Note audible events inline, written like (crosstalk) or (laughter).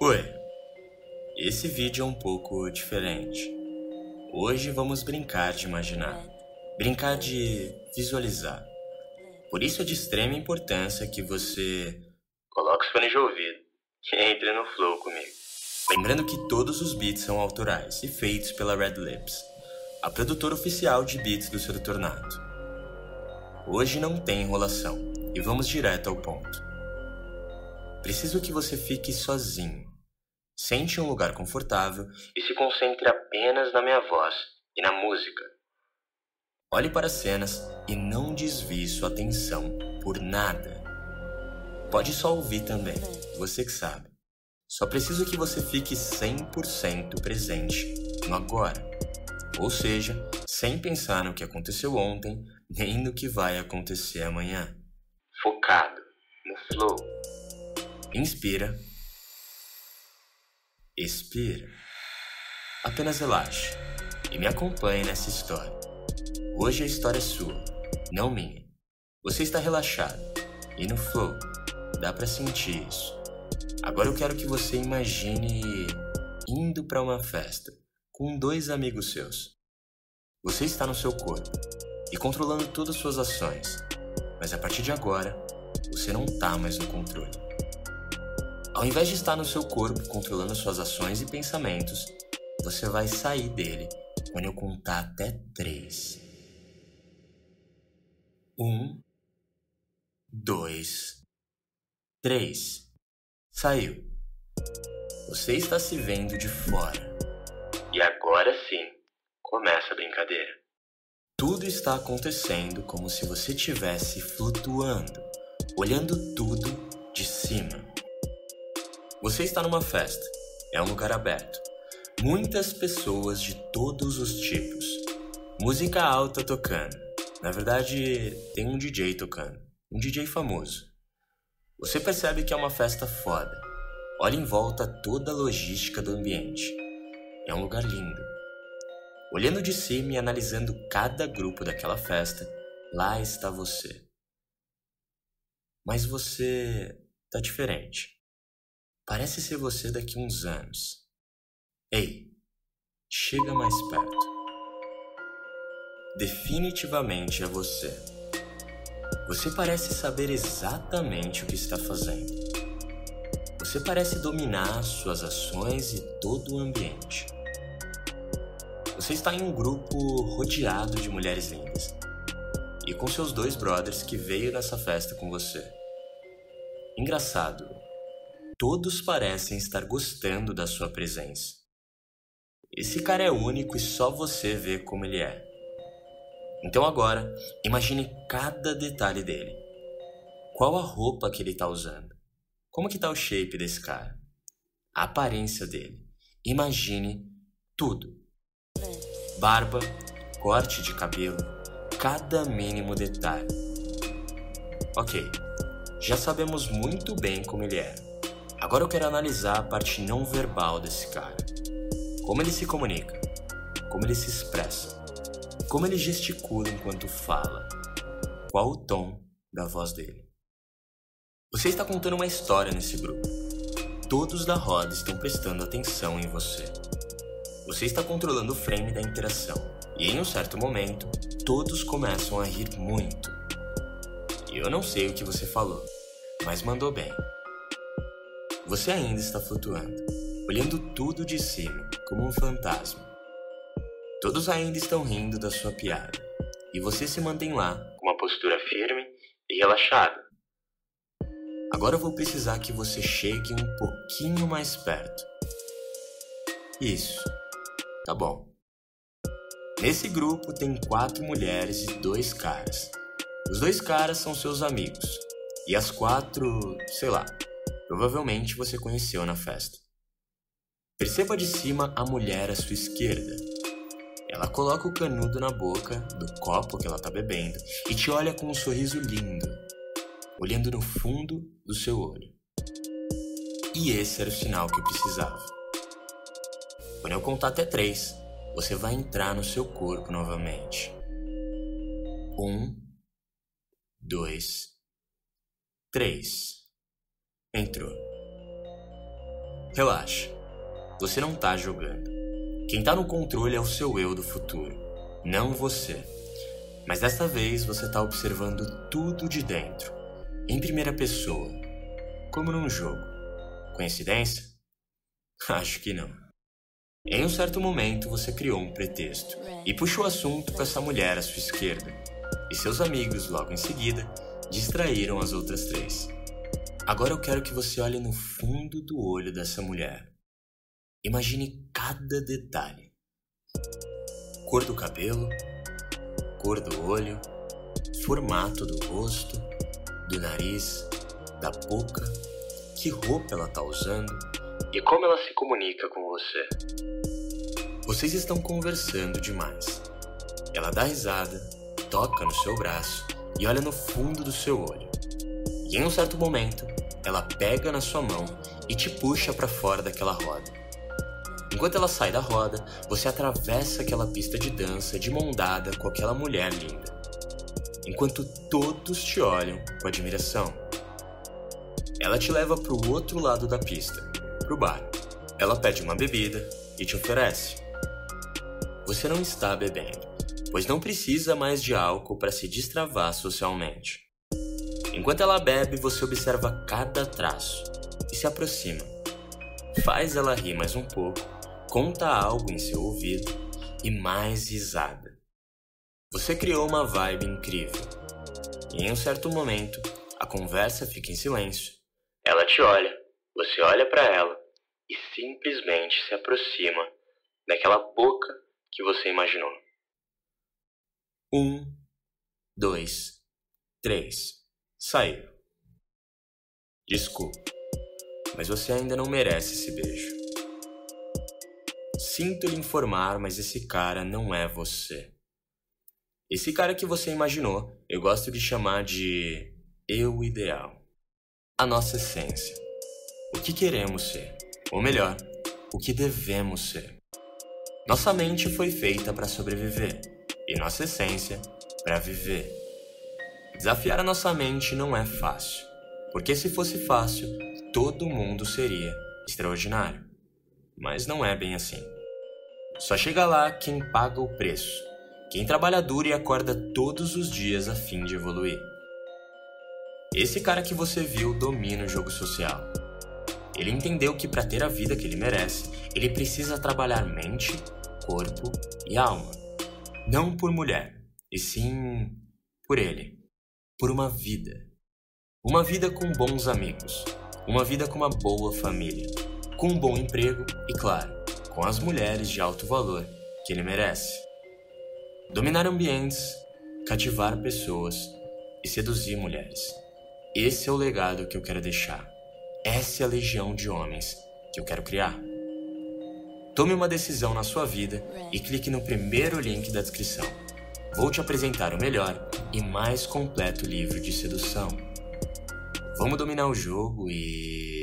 Oi, esse vídeo é um pouco diferente. Hoje vamos brincar de imaginar, brincar de visualizar. Por isso é de extrema importância que você coloque os fones de ouvido e entre no flow comigo. Lembrando que todos os beats são autorais e feitos pela Red Lips, a produtora oficial de beats do Sedutor Nato. Hoje não tem enrolação e vamos direto ao ponto. Preciso que você fique sozinho. Sente um lugar confortável e se concentre apenas na minha voz e na música. Olhe para as cenas e não desvie sua atenção por nada. Pode só ouvir também, você que sabe. Só preciso que você fique 100% presente no agora. Ou seja, sem pensar no que aconteceu ontem, nem no que vai acontecer amanhã. Focado no flow. Inspira. Expira. Apenas relaxe e me acompanhe nessa história. Hoje a história é sua, não minha. Você está relaxado e no flow. Dá para sentir isso. Agora eu quero que você imagine indo para uma festa com dois amigos seus. Você está no seu corpo e controlando todas as suas ações, mas a partir de agora, você não está mais no controle. Ao invés de estar no seu corpo controlando suas ações e pensamentos, você vai sair dele quando eu contar até três. Um, dois, três. Saiu. Você está se vendo de fora. E agora sim, começa a brincadeira. Tudo está acontecendo como se você estivesse flutuando, olhando tudo de cima. Você está numa festa, é um lugar aberto. Muitas pessoas de todos os tipos. Música alta tocando. Na verdade, tem um DJ tocando. Um DJ famoso. Você percebe que é uma festa foda. Olha em volta toda a logística do ambiente. É um lugar lindo. Olhando de cima e analisando cada grupo daquela festa, lá está você. Mas você tá diferente. Parece ser você daqui uns anos. Ei, chega mais perto. Definitivamente é você. Você parece saber exatamente o que está fazendo. Você parece dominar suas ações e todo o ambiente. Você está em um grupo rodeado de mulheres lindas e com seus dois brothers que veio nessa festa com você. Engraçado, todos parecem estar gostando da sua presença. Esse cara é único e só você vê como ele é. Então agora, imagine cada detalhe dele. Qual a roupa que ele está usando? Como que tá o shape desse cara? A aparência dele. Imagine tudo barba, corte de cabelo, cada mínimo detalhe. Ok, já sabemos muito bem como ele é. Agora eu quero analisar a parte não verbal desse cara. Como ele se comunica, como ele se expressa, como ele gesticula enquanto fala, qual o tom da voz dele. Você está contando uma história nesse grupo. Todos da roda estão prestando atenção em você. Você está controlando o frame da interação, e em um certo momento, todos começam a rir muito. Eu não sei o que você falou, mas mandou bem. Você ainda está flutuando, olhando tudo de cima, como um fantasma. Todos ainda estão rindo da sua piada, e você se mantém lá, com uma postura firme e relaxada. Agora eu vou precisar que você chegue um pouquinho mais perto. Isso. Tá bom. Nesse grupo tem quatro mulheres e dois caras. Os dois caras são seus amigos. E as quatro, sei lá, provavelmente você conheceu na festa. Perceba de cima a mulher à sua esquerda. Ela coloca o canudo na boca do copo que ela tá bebendo e te olha com um sorriso lindo, olhando no fundo do seu olho. E esse era o sinal que eu precisava. Quando eu contar até três, você vai entrar no seu corpo novamente. Um, dois, três. Entrou. Relaxa. Você não tá jogando. Quem tá no controle é o seu eu do futuro, não você. Mas dessa vez você tá observando tudo de dentro, em primeira pessoa, como num jogo. Coincidência? (laughs) Acho que não. Em um certo momento você criou um pretexto e puxou o assunto com essa mulher à sua esquerda, e seus amigos, logo em seguida, distraíram as outras três. Agora eu quero que você olhe no fundo do olho dessa mulher. Imagine cada detalhe: cor do cabelo, cor do olho, formato do rosto, do nariz, da boca, que roupa ela está usando e como ela se comunica com você. Vocês estão conversando demais. Ela dá risada, toca no seu braço e olha no fundo do seu olho. E em um certo momento, ela pega na sua mão e te puxa para fora daquela roda. Enquanto ela sai da roda, você atravessa aquela pista de dança de mão dada com aquela mulher linda. Enquanto todos te olham com admiração. Ela te leva para o outro lado da pista, para o bar. Ela pede uma bebida e te oferece. Você não está bebendo, pois não precisa mais de álcool para se destravar socialmente. Enquanto ela bebe, você observa cada traço e se aproxima. Faz ela rir mais um pouco, conta algo em seu ouvido e mais risada. Você criou uma vibe incrível. E em um certo momento, a conversa fica em silêncio. Ela te olha, você olha para ela e simplesmente se aproxima daquela boca que você imaginou. Um, dois, três. Saiu. Desculpa, mas você ainda não merece esse beijo. Sinto lhe informar, mas esse cara não é você. Esse cara que você imaginou, eu gosto de chamar de eu ideal. A nossa essência. O que queremos ser, ou melhor, o que devemos ser. Nossa mente foi feita para sobreviver e nossa essência para viver. Desafiar a nossa mente não é fácil, porque se fosse fácil, todo mundo seria extraordinário. Mas não é bem assim. Só chega lá quem paga o preço, quem trabalha duro e acorda todos os dias a fim de evoluir. Esse cara que você viu domina o jogo social. Ele entendeu que para ter a vida que ele merece, ele precisa trabalhar mente, corpo e alma. Não por mulher, e sim por ele por uma vida. Uma vida com bons amigos, uma vida com uma boa família, com um bom emprego e, claro, com as mulheres de alto valor que ele merece. Dominar ambientes, cativar pessoas e seduzir mulheres. Esse é o legado que eu quero deixar. Essa é a legião de homens que eu quero criar. Tome uma decisão na sua vida e clique no primeiro link da descrição vou te apresentar o melhor e mais completo livro de sedução. Vamos dominar o jogo e.